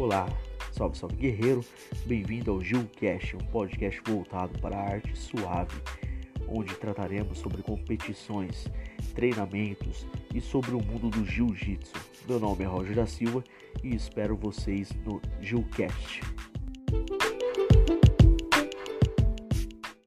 Olá, salve, salve guerreiro, bem-vindo ao Gilcast, um podcast voltado para a arte suave, onde trataremos sobre competições, treinamentos e sobre o mundo do jiu-jitsu. Meu nome é Roger da Silva e espero vocês no Gilcast.